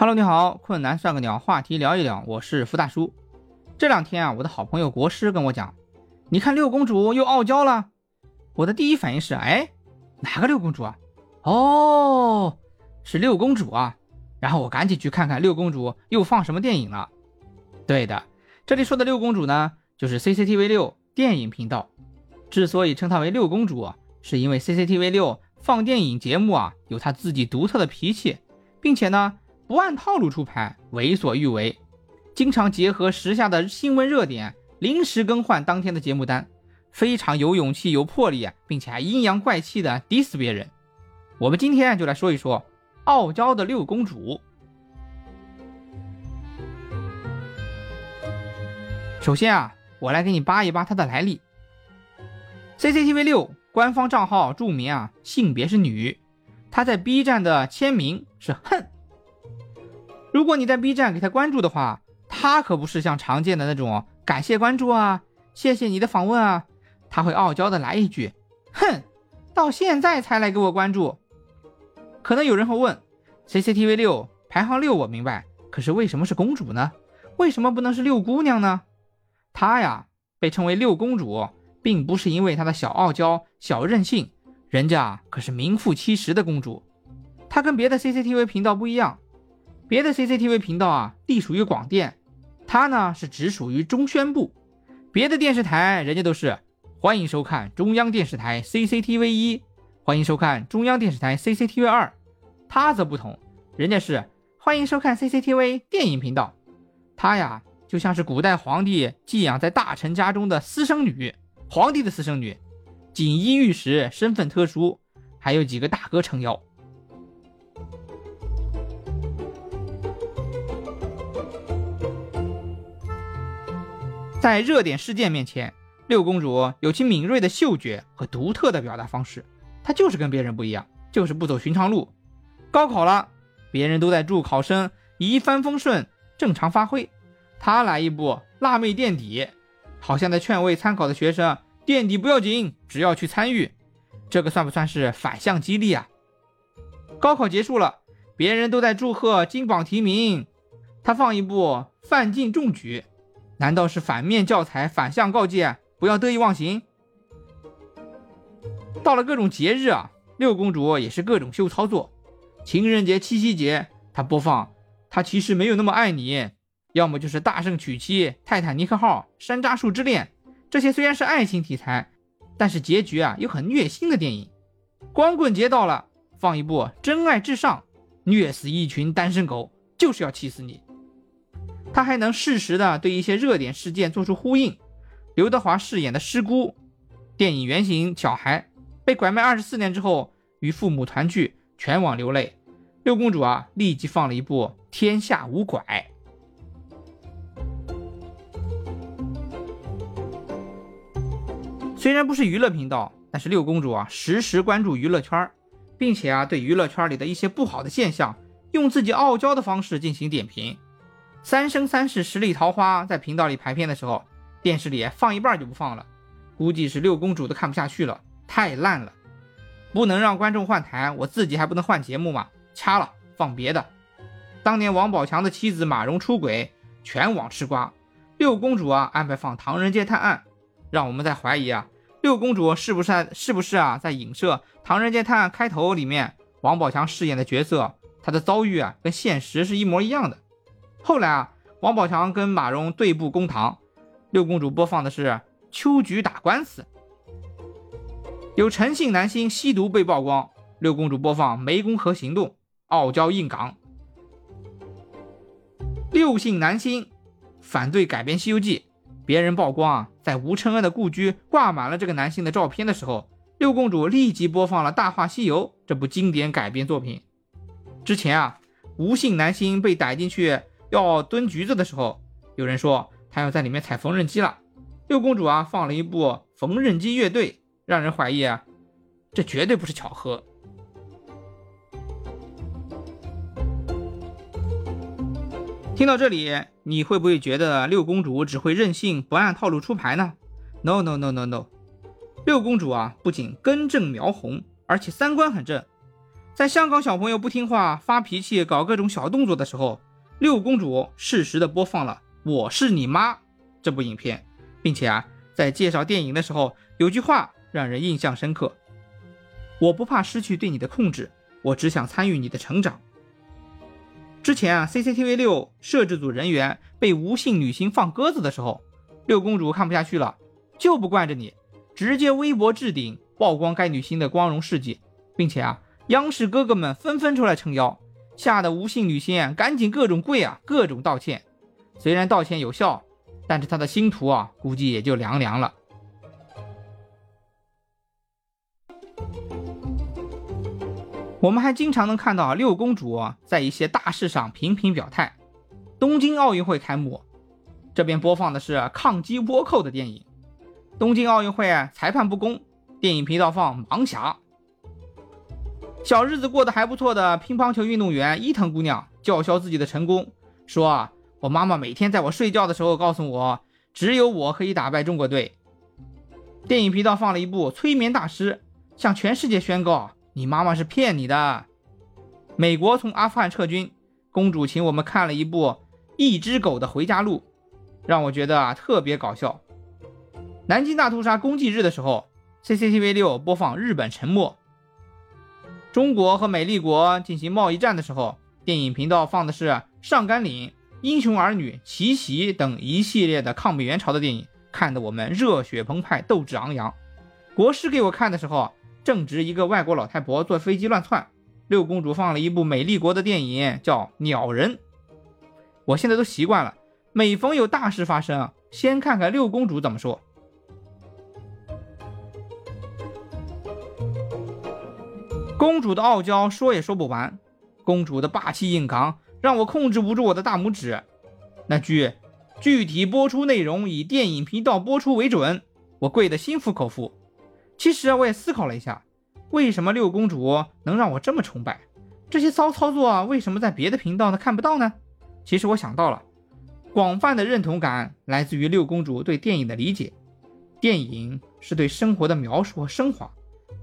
Hello，你好，困难算个鸟，话题聊一聊，我是福大叔。这两天啊，我的好朋友国师跟我讲，你看六公主又傲娇了。我的第一反应是，哎，哪个六公主啊？哦，是六公主啊。然后我赶紧去看看六公主又放什么电影了。对的，这里说的六公主呢，就是 CCTV 六电影频道。之所以称它为六公主，是因为 CCTV 六放电影节目啊，有它自己独特的脾气，并且呢。不按套路出牌，为所欲为，经常结合时下的新闻热点，临时更换当天的节目单，非常有勇气、有魄力，并且还阴阳怪气的 diss 别人。我们今天就来说一说傲娇的六公主。首先啊，我来给你扒一扒她的来历。CCTV 六官方账号注明啊，性别是女，她在 B 站的签名是恨。如果你在 B 站给他关注的话，他可不是像常见的那种感谢关注啊，谢谢你的访问啊，他会傲娇的来一句，哼，到现在才来给我关注。可能有人会问，CCTV 六排行六我明白，可是为什么是公主呢？为什么不能是六姑娘呢？她呀被称为六公主，并不是因为她的小傲娇、小任性，人家可是名副其实的公主。她跟别的 CCTV 频道不一样。别的 CCTV 频道啊，隶属于广电，它呢是直属于中宣部。别的电视台人家都是欢迎收看中央电视台 CCTV 一，欢迎收看中央电视台 CCTV 二，它则不同，人家是欢迎收看 CCTV 电影频道。它呀就像是古代皇帝寄养在大臣家中的私生女，皇帝的私生女，锦衣玉食，身份特殊，还有几个大哥撑腰。在热点事件面前，六公主有其敏锐的嗅觉和独特的表达方式。她就是跟别人不一样，就是不走寻常路。高考了，别人都在祝考生一帆风顺、正常发挥，她来一步辣妹垫底，好像在劝慰参考的学生垫底不要紧，只要去参与。这个算不算是反向激励啊？高考结束了，别人都在祝贺金榜题名，她放一部范进中举。难道是反面教材、反向告诫，不要得意忘形？到了各种节日啊，六公主也是各种秀操作。情人节、七夕节，她播放她其实没有那么爱你，要么就是大圣娶妻、泰坦尼克号、山楂树之恋，这些虽然是爱情题材，但是结局啊又很虐心的电影。光棍节到了，放一部真爱至上，虐死一群单身狗，就是要气死你。他还能适时的对一些热点事件做出呼应。刘德华饰演的师姑，电影原型小孩被拐卖二十四年之后与父母团聚，全网流泪。六公主啊，立即放了一部《天下无拐》。虽然不是娱乐频道，但是六公主啊，时时关注娱乐圈，并且啊，对娱乐圈里的一些不好的现象，用自己傲娇的方式进行点评。《三生三世十里桃花》在频道里排片的时候，电视里放一半就不放了，估计是六公主都看不下去了，太烂了，不能让观众换台，我自己还不能换节目吗？掐了，放别的。当年王宝强的妻子马蓉出轨，全网吃瓜，六公主啊安排放《唐人街探案》，让我们在怀疑啊，六公主是不是是不是啊在影射《唐人街探案》开头里面王宝强饰演的角色，他的遭遇啊跟现实是一模一样的。后来啊，王宝强跟马蓉对簿公堂，六公主播放的是秋菊打官司。有陈姓男星吸毒被曝光，六公主播放湄公河行动，傲娇硬刚。六姓男星反对改编《西游记》，别人曝光啊，在吴承恩的故居挂满了这个男性的照片的时候，六公主立即播放了《大话西游》这部经典改编作品。之前啊，吴姓男星被逮进去。要蹲橘子的时候，有人说他要在里面踩缝纫机了。六公主啊，放了一部缝纫机乐队，让人怀疑啊，这绝对不是巧合。听到这里，你会不会觉得六公主只会任性，不按套路出牌呢？No No No No No，六公主啊，不仅根正苗红，而且三观很正。在香港小朋友不听话、发脾气、搞各种小动作的时候，六公主适时的播放了《我是你妈》这部影片，并且啊，在介绍电影的时候，有句话让人印象深刻：“我不怕失去对你的控制，我只想参与你的成长。”之前啊，CCTV 六摄制组人员被吴姓女星放鸽子的时候，六公主看不下去了，就不惯着你，直接微博置顶曝光该女星的光荣事迹，并且啊，央视哥哥们纷纷出来撑腰，吓得吴姓女星赶紧各种跪啊，各种道歉。虽然道歉有效，但是她的星途啊，估计也就凉凉了。我们还经常能看到六公主在一些大事上频频表态。东京奥运会开幕，这边播放的是抗击倭寇的电影。东京奥运会裁判不公，电影频道放《盲侠》。小日子过得还不错的乒乓球运动员伊藤姑娘叫嚣自己的成功，说啊，我妈妈每天在我睡觉的时候告诉我，只有我可以打败中国队。电影频道放了一部《催眠大师》，向全世界宣告。你妈妈是骗你的。美国从阿富汗撤军，公主请我们看了一部《一只狗的回家路》，让我觉得啊特别搞笑。南京大屠杀公祭日的时候，CCTV 六播放《日本沉没》。中国和美利国进行贸易战的时候，电影频道放的是《上甘岭》《英雄儿女》《奇袭》等一系列的抗美援朝的电影，看得我们热血澎湃，斗志昂扬。国师给我看的时候。正值一个外国老太婆坐飞机乱窜，六公主放了一部美丽国的电影，叫《鸟人》。我现在都习惯了，每逢有大事发生，先看看六公主怎么说。公主的傲娇说也说不完，公主的霸气硬刚让我控制不住我的大拇指。那句“具体播出内容以电影频道播出为准”，我跪得心服口服。其实啊我也思考了一下，为什么六公主能让我这么崇拜？这些骚操作为什么在别的频道呢看不到呢？其实我想到了，广泛的认同感来自于六公主对电影的理解。电影是对生活的描述和升华，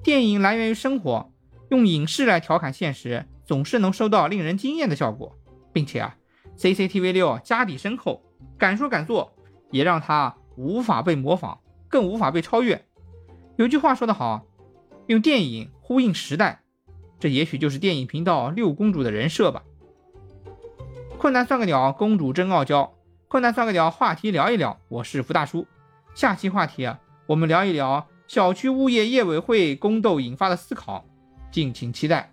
电影来源于生活，用影视来调侃现实，总是能收到令人惊艳的效果。并且啊，CCTV 六家底深厚，敢说敢做，也让它无法被模仿，更无法被超越。有句话说得好，用电影呼应时代，这也许就是电影频道六公主的人设吧。困难算个鸟，公主真傲娇。困难算个鸟，话题聊一聊。我是福大叔，下期话题啊，我们聊一聊小区物业业委会宫斗引发的思考，敬请期待。